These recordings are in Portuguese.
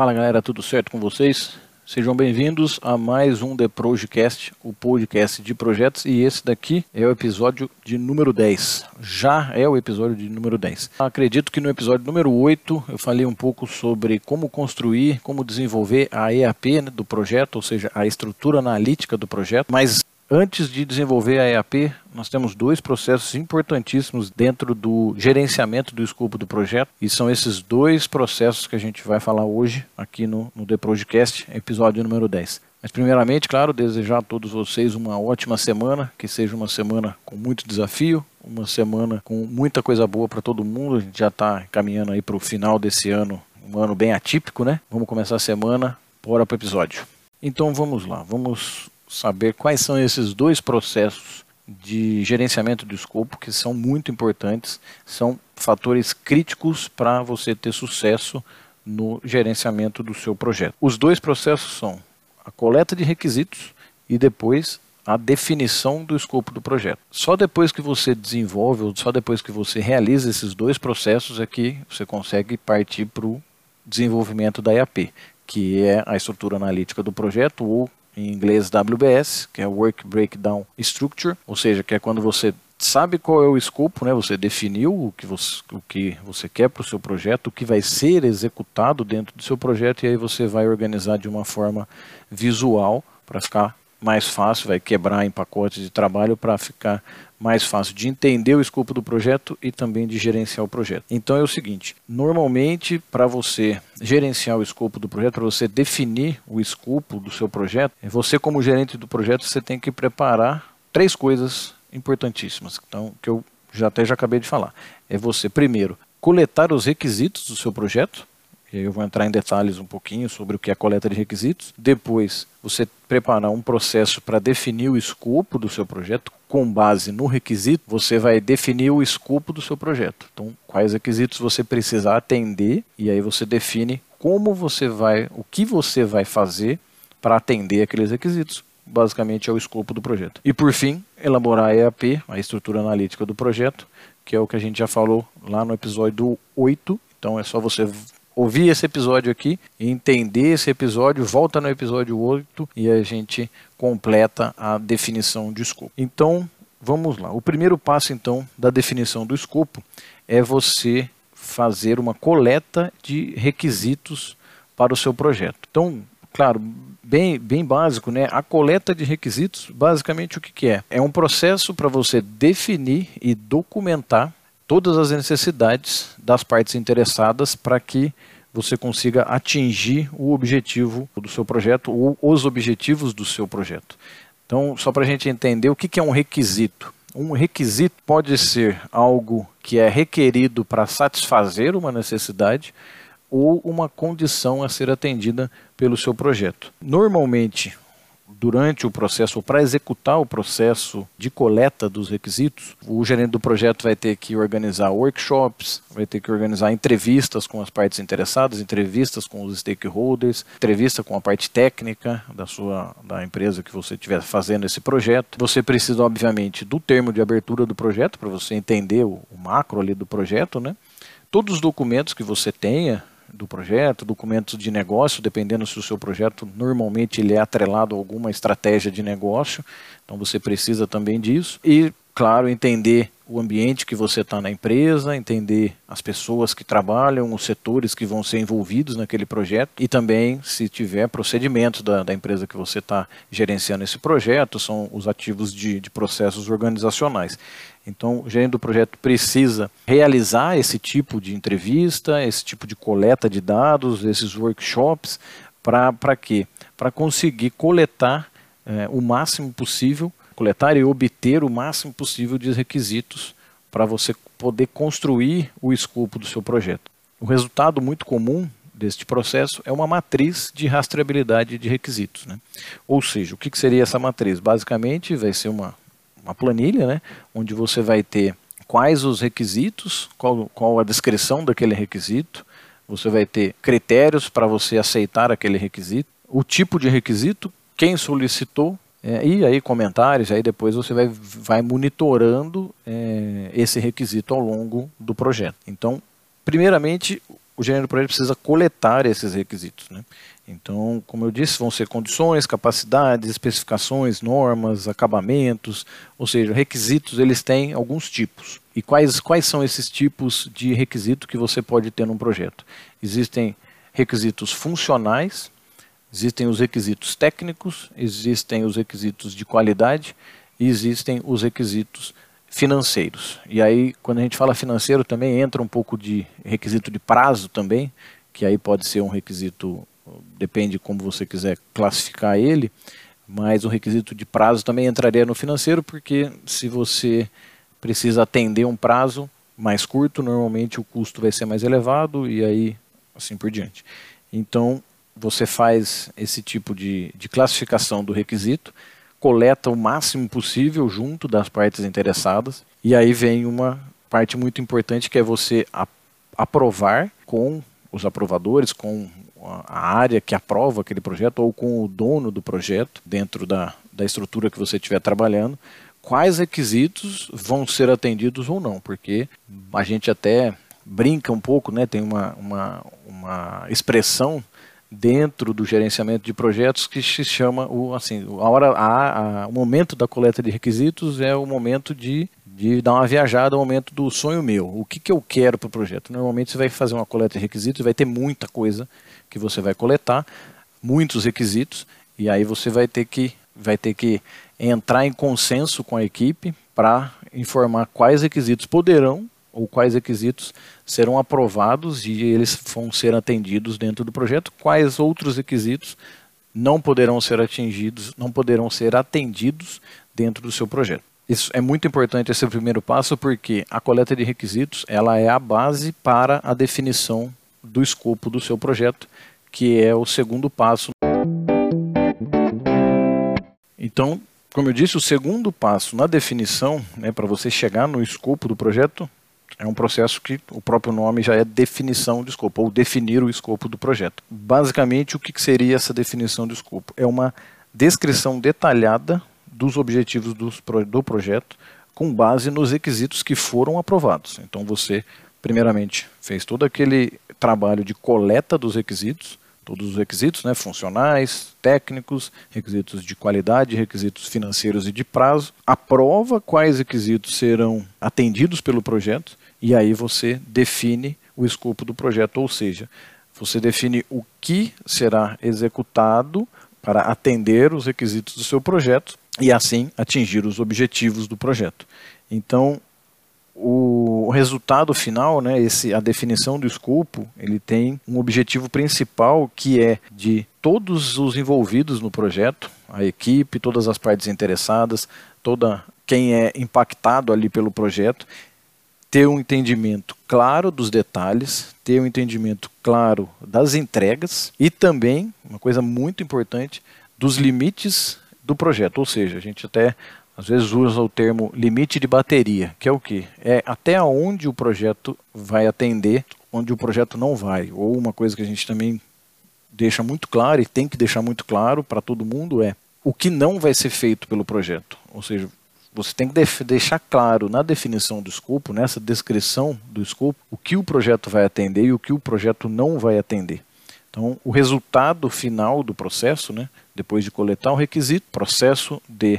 Fala galera, tudo certo com vocês? Sejam bem-vindos a mais um The Projecast, o podcast de projetos, e esse daqui é o episódio de número 10. Já é o episódio de número 10. Acredito que no episódio número 8 eu falei um pouco sobre como construir, como desenvolver a EAP né, do projeto, ou seja, a estrutura analítica do projeto, mas Antes de desenvolver a EAP, nós temos dois processos importantíssimos dentro do gerenciamento do escopo do projeto, e são esses dois processos que a gente vai falar hoje aqui no, no The episódio número 10. Mas primeiramente, claro, desejar a todos vocês uma ótima semana, que seja uma semana com muito desafio, uma semana com muita coisa boa para todo mundo. A gente já está caminhando aí para o final desse ano, um ano bem atípico, né? Vamos começar a semana, bora para o episódio. Então vamos lá, vamos saber quais são esses dois processos de gerenciamento do escopo que são muito importantes, são fatores críticos para você ter sucesso no gerenciamento do seu projeto. Os dois processos são a coleta de requisitos e depois a definição do escopo do projeto. Só depois que você desenvolve, ou só depois que você realiza esses dois processos é que você consegue partir para o desenvolvimento da EAP, que é a estrutura analítica do projeto ou em inglês WBS, que é Work Breakdown Structure, ou seja, que é quando você sabe qual é o escopo, né? Você definiu o que você, o que você quer para o seu projeto, o que vai ser executado dentro do seu projeto e aí você vai organizar de uma forma visual para ficar mais fácil, vai quebrar em pacotes de trabalho para ficar mais fácil de entender o escopo do projeto e também de gerenciar o projeto. Então é o seguinte, normalmente para você gerenciar o escopo do projeto, para você definir o escopo do seu projeto, você como gerente do projeto, você tem que preparar três coisas importantíssimas, então que eu já até já acabei de falar. É você primeiro coletar os requisitos do seu projeto, e aí eu vou entrar em detalhes um pouquinho sobre o que é coleta de requisitos. Depois, você preparar um processo para definir o escopo do seu projeto. Com base no requisito, você vai definir o escopo do seu projeto. Então, quais requisitos você precisa atender e aí você define como você vai, o que você vai fazer para atender aqueles requisitos. Basicamente é o escopo do projeto. E por fim, elaborar a EAP, a estrutura analítica do projeto, que é o que a gente já falou lá no episódio 8. Então é só você ouvir esse episódio aqui, entender esse episódio, volta no episódio 8 e a gente completa a definição de escopo. Então, vamos lá. O primeiro passo, então, da definição do escopo é você fazer uma coleta de requisitos para o seu projeto. Então, claro, bem, bem básico, né? A coleta de requisitos, basicamente o que, que é? É um processo para você definir e documentar todas as necessidades das partes interessadas para que você consiga atingir o objetivo do seu projeto ou os objetivos do seu projeto. Então, só para a gente entender o que é um requisito. Um requisito pode ser algo que é requerido para satisfazer uma necessidade ou uma condição a ser atendida pelo seu projeto. Normalmente, durante o processo, ou para executar o processo de coleta dos requisitos, o gerente do projeto vai ter que organizar workshops, vai ter que organizar entrevistas com as partes interessadas, entrevistas com os stakeholders, entrevista com a parte técnica da sua da empresa que você estiver fazendo esse projeto. Você precisa, obviamente, do termo de abertura do projeto para você entender o, o macro ali do projeto, né? Todos os documentos que você tenha do projeto, documentos de negócio, dependendo se o seu projeto normalmente ele é atrelado a alguma estratégia de negócio, então você precisa também disso. E, claro, entender o ambiente que você está na empresa, entender as pessoas que trabalham, os setores que vão ser envolvidos naquele projeto e também, se tiver procedimentos da, da empresa que você está gerenciando esse projeto, são os ativos de, de processos organizacionais. Então, o gerente do projeto precisa realizar esse tipo de entrevista, esse tipo de coleta de dados, esses workshops, para quê? Para conseguir coletar é, o máximo possível coletar e obter o máximo possível de requisitos para você poder construir o escopo do seu projeto. O resultado muito comum deste processo é uma matriz de rastreabilidade de requisitos. Né? Ou seja, o que seria essa matriz? Basicamente vai ser uma, uma planilha, né? onde você vai ter quais os requisitos, qual, qual a descrição daquele requisito, você vai ter critérios para você aceitar aquele requisito, o tipo de requisito, quem solicitou é, e aí comentários, aí depois você vai, vai monitorando é, esse requisito ao longo do projeto. Então, primeiramente, o gerente do projeto precisa coletar esses requisitos. Né? Então, como eu disse, vão ser condições, capacidades, especificações, normas, acabamentos, ou seja, requisitos eles têm alguns tipos. E quais, quais são esses tipos de requisito que você pode ter num projeto? Existem requisitos funcionais, existem os requisitos técnicos, existem os requisitos de qualidade e existem os requisitos financeiros. E aí, quando a gente fala financeiro, também entra um pouco de requisito de prazo também, que aí pode ser um requisito, depende como você quiser classificar ele, mas o requisito de prazo também entraria no financeiro, porque se você precisa atender um prazo mais curto, normalmente o custo vai ser mais elevado e aí assim por diante. Então, você faz esse tipo de, de classificação do requisito, coleta o máximo possível junto das partes interessadas, e aí vem uma parte muito importante que é você aprovar com os aprovadores, com a área que aprova aquele projeto ou com o dono do projeto dentro da, da estrutura que você estiver trabalhando, quais requisitos vão ser atendidos ou não, porque a gente até brinca um pouco, né, tem uma, uma, uma expressão dentro do gerenciamento de projetos que se chama o assim a hora a, a, o momento da coleta de requisitos é o momento de, de dar uma viajada, o momento do sonho meu. O que, que eu quero para o projeto? Normalmente você vai fazer uma coleta de requisitos, vai ter muita coisa que você vai coletar, muitos requisitos e aí você vai ter que vai ter que entrar em consenso com a equipe para informar quais requisitos poderão ou quais requisitos serão aprovados e eles vão ser atendidos dentro do projeto, quais outros requisitos não poderão ser atingidos, não poderão ser atendidos dentro do seu projeto. Isso é muito importante esse primeiro passo porque a coleta de requisitos ela é a base para a definição do escopo do seu projeto, que é o segundo passo. Então, como eu disse, o segundo passo na definição, né, para você chegar no escopo do projeto, é um processo que o próprio nome já é definição de escopo, ou definir o escopo do projeto. Basicamente, o que seria essa definição de escopo? É uma descrição detalhada dos objetivos do projeto com base nos requisitos que foram aprovados. Então você, primeiramente, fez todo aquele trabalho de coleta dos requisitos, todos os requisitos, né, funcionais, técnicos, requisitos de qualidade, requisitos financeiros e de prazo, aprova quais requisitos serão atendidos pelo projeto e aí você define o escopo do projeto, ou seja, você define o que será executado para atender os requisitos do seu projeto e assim atingir os objetivos do projeto. Então, o resultado final, né, esse, a definição do escopo, ele tem um objetivo principal que é de todos os envolvidos no projeto, a equipe, todas as partes interessadas, toda quem é impactado ali pelo projeto, ter um entendimento claro dos detalhes, ter um entendimento claro das entregas e também, uma coisa muito importante, dos limites do projeto. Ou seja, a gente até às vezes usa o termo limite de bateria, que é o que? É até onde o projeto vai atender, onde o projeto não vai. Ou uma coisa que a gente também deixa muito claro e tem que deixar muito claro para todo mundo é o que não vai ser feito pelo projeto. Ou seja, você tem que deixar claro na definição do escopo, nessa descrição do escopo, o que o projeto vai atender e o que o projeto não vai atender. Então, o resultado final do processo, né, depois de coletar o requisito, processo de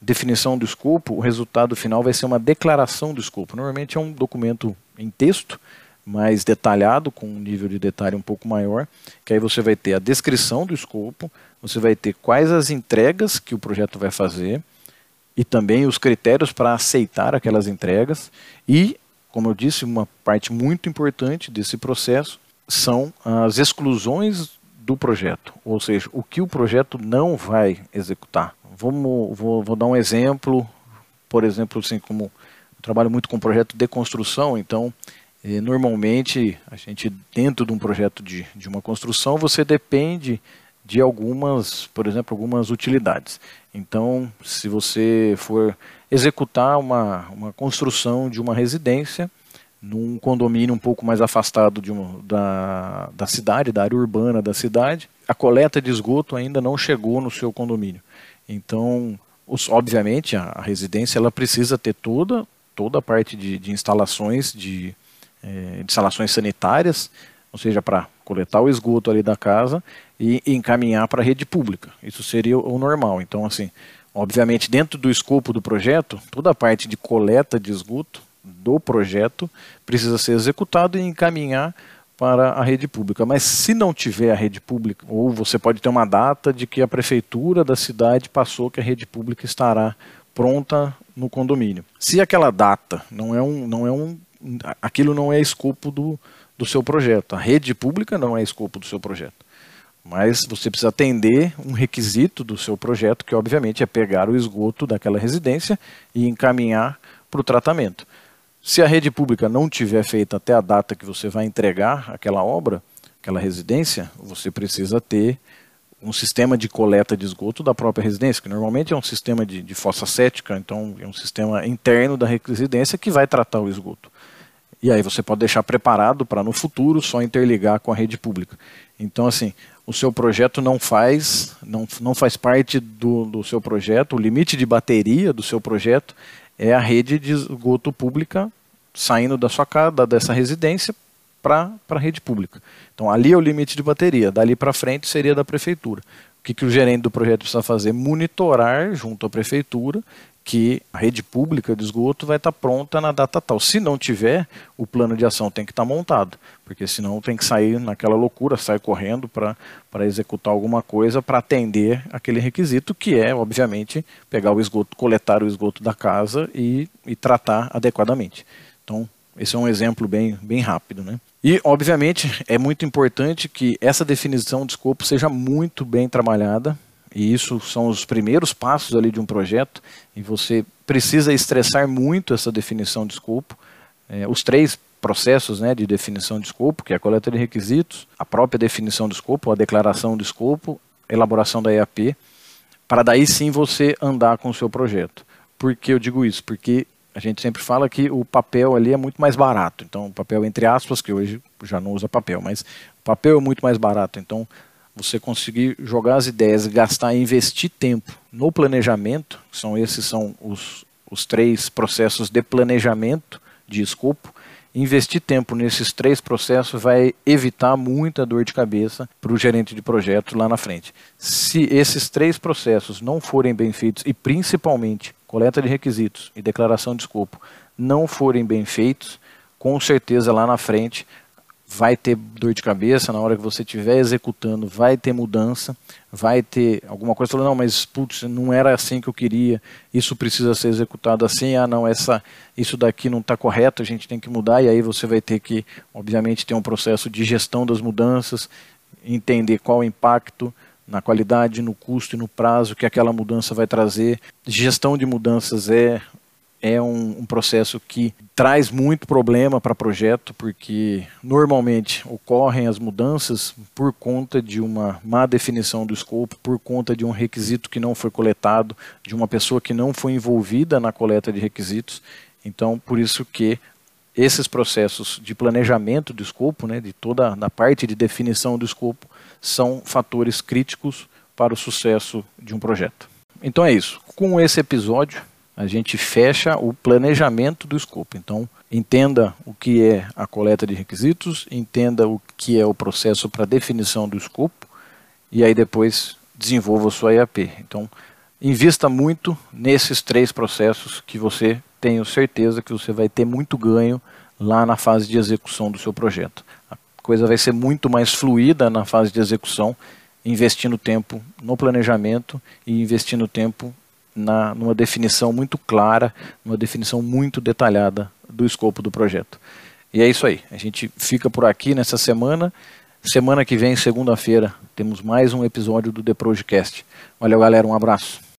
definição do escopo, o resultado final vai ser uma declaração do escopo. Normalmente é um documento em texto, mais detalhado, com um nível de detalhe um pouco maior, que aí você vai ter a descrição do escopo, você vai ter quais as entregas que o projeto vai fazer, e também os critérios para aceitar aquelas entregas. E, como eu disse, uma parte muito importante desse processo são as exclusões do projeto, ou seja, o que o projeto não vai executar. Vamos, vou, vou dar um exemplo, por exemplo, assim como trabalho muito com projeto de construção, então eh, normalmente a gente dentro de um projeto de, de uma construção você depende de algumas, por exemplo, algumas utilidades. Então, se você for executar uma, uma construção de uma residência num condomínio um pouco mais afastado de uma, da, da cidade, da área urbana da cidade, a coleta de esgoto ainda não chegou no seu condomínio. Então, os, obviamente, a, a, residência ela precisa ter toda, toda a parte de, de instalações, de, é, instalações sanitárias ou seja, para coletar o esgoto ali da casa e encaminhar para a rede pública. Isso seria o normal. Então, assim, obviamente, dentro do escopo do projeto, toda a parte de coleta de esgoto do projeto precisa ser executado e encaminhar para a rede pública. Mas se não tiver a rede pública, ou você pode ter uma data de que a prefeitura da cidade passou que a rede pública estará pronta no condomínio. Se aquela data não é um, não é um, aquilo não é escopo do, do seu projeto. A rede pública não é escopo do seu projeto. Mas você precisa atender um requisito do seu projeto, que obviamente é pegar o esgoto daquela residência e encaminhar para o tratamento. Se a rede pública não tiver feita até a data que você vai entregar aquela obra, aquela residência, você precisa ter um sistema de coleta de esgoto da própria residência, que normalmente é um sistema de, de fossa cética, então é um sistema interno da residência que vai tratar o esgoto. E aí você pode deixar preparado para no futuro só interligar com a rede pública. Então, assim, o seu projeto não faz, não, não faz parte do, do seu projeto, o limite de bateria do seu projeto é a rede de esgoto pública saindo da sua casa, dessa residência, para a rede pública. Então, ali é o limite de bateria, dali para frente seria da prefeitura. O que, que o gerente do projeto precisa fazer? Monitorar junto à prefeitura que a rede pública de esgoto vai estar tá pronta na data tal. Se não tiver, o plano de ação tem que estar tá montado, porque senão tem que sair naquela loucura, sair correndo para executar alguma coisa para atender aquele requisito, que é, obviamente, pegar o esgoto, coletar o esgoto da casa e, e tratar adequadamente. Então, esse é um exemplo bem, bem rápido. Né? E, obviamente, é muito importante que essa definição de escopo seja muito bem trabalhada, e isso são os primeiros passos ali de um projeto, e você precisa estressar muito essa definição de escopo. É, os três processos né, de definição de escopo, que é a coleta de requisitos, a própria definição de escopo, a declaração de escopo, elaboração da EAP, para daí sim você andar com o seu projeto. Por que eu digo isso? Porque a gente sempre fala que o papel ali é muito mais barato. Então, o papel entre aspas, que hoje já não usa papel, mas o papel é muito mais barato. Então, você conseguir jogar as ideias, gastar e investir tempo no planejamento, são esses são os, os três processos de planejamento de escopo, investir tempo nesses três processos vai evitar muita dor de cabeça para o gerente de projeto lá na frente. Se esses três processos não forem bem feitos e principalmente coleta de requisitos e declaração de escopo não forem bem feitos, com certeza lá na frente vai ter dor de cabeça na hora que você estiver executando, vai ter mudança, vai ter alguma coisa falando, não, mas putz, não era assim que eu queria, isso precisa ser executado assim, ah não, essa, isso daqui não está correto, a gente tem que mudar, e aí você vai ter que, obviamente, ter um processo de gestão das mudanças, entender qual o impacto na qualidade, no custo e no prazo que aquela mudança vai trazer. Gestão de mudanças é é um, um, processo que traz muito problema para projeto, porque normalmente ocorrem as mudanças por conta de uma má definição do escopo, por conta de um requisito que não foi coletado, de uma pessoa que não foi envolvida na coleta de requisitos. Então, por isso que esses processos de planejamento do escopo, né, de toda a parte de definição do escopo, são fatores críticos para o sucesso de um projeto. Então é isso. Com esse episódio, a gente fecha o planejamento do escopo. Então, entenda o que é a coleta de requisitos, entenda o que é o processo para definição do escopo e aí depois desenvolva a sua EAP. Então, invista muito nesses três processos que você tenho certeza que você vai ter muito ganho lá na fase de execução do seu projeto. A coisa vai ser muito mais fluida na fase de execução, investindo tempo no planejamento e investindo tempo na, numa definição muito clara, numa definição muito detalhada do escopo do projeto. E é isso aí. A gente fica por aqui nessa semana. Semana que vem, segunda-feira, temos mais um episódio do The Projecast. Valeu, galera. Um abraço.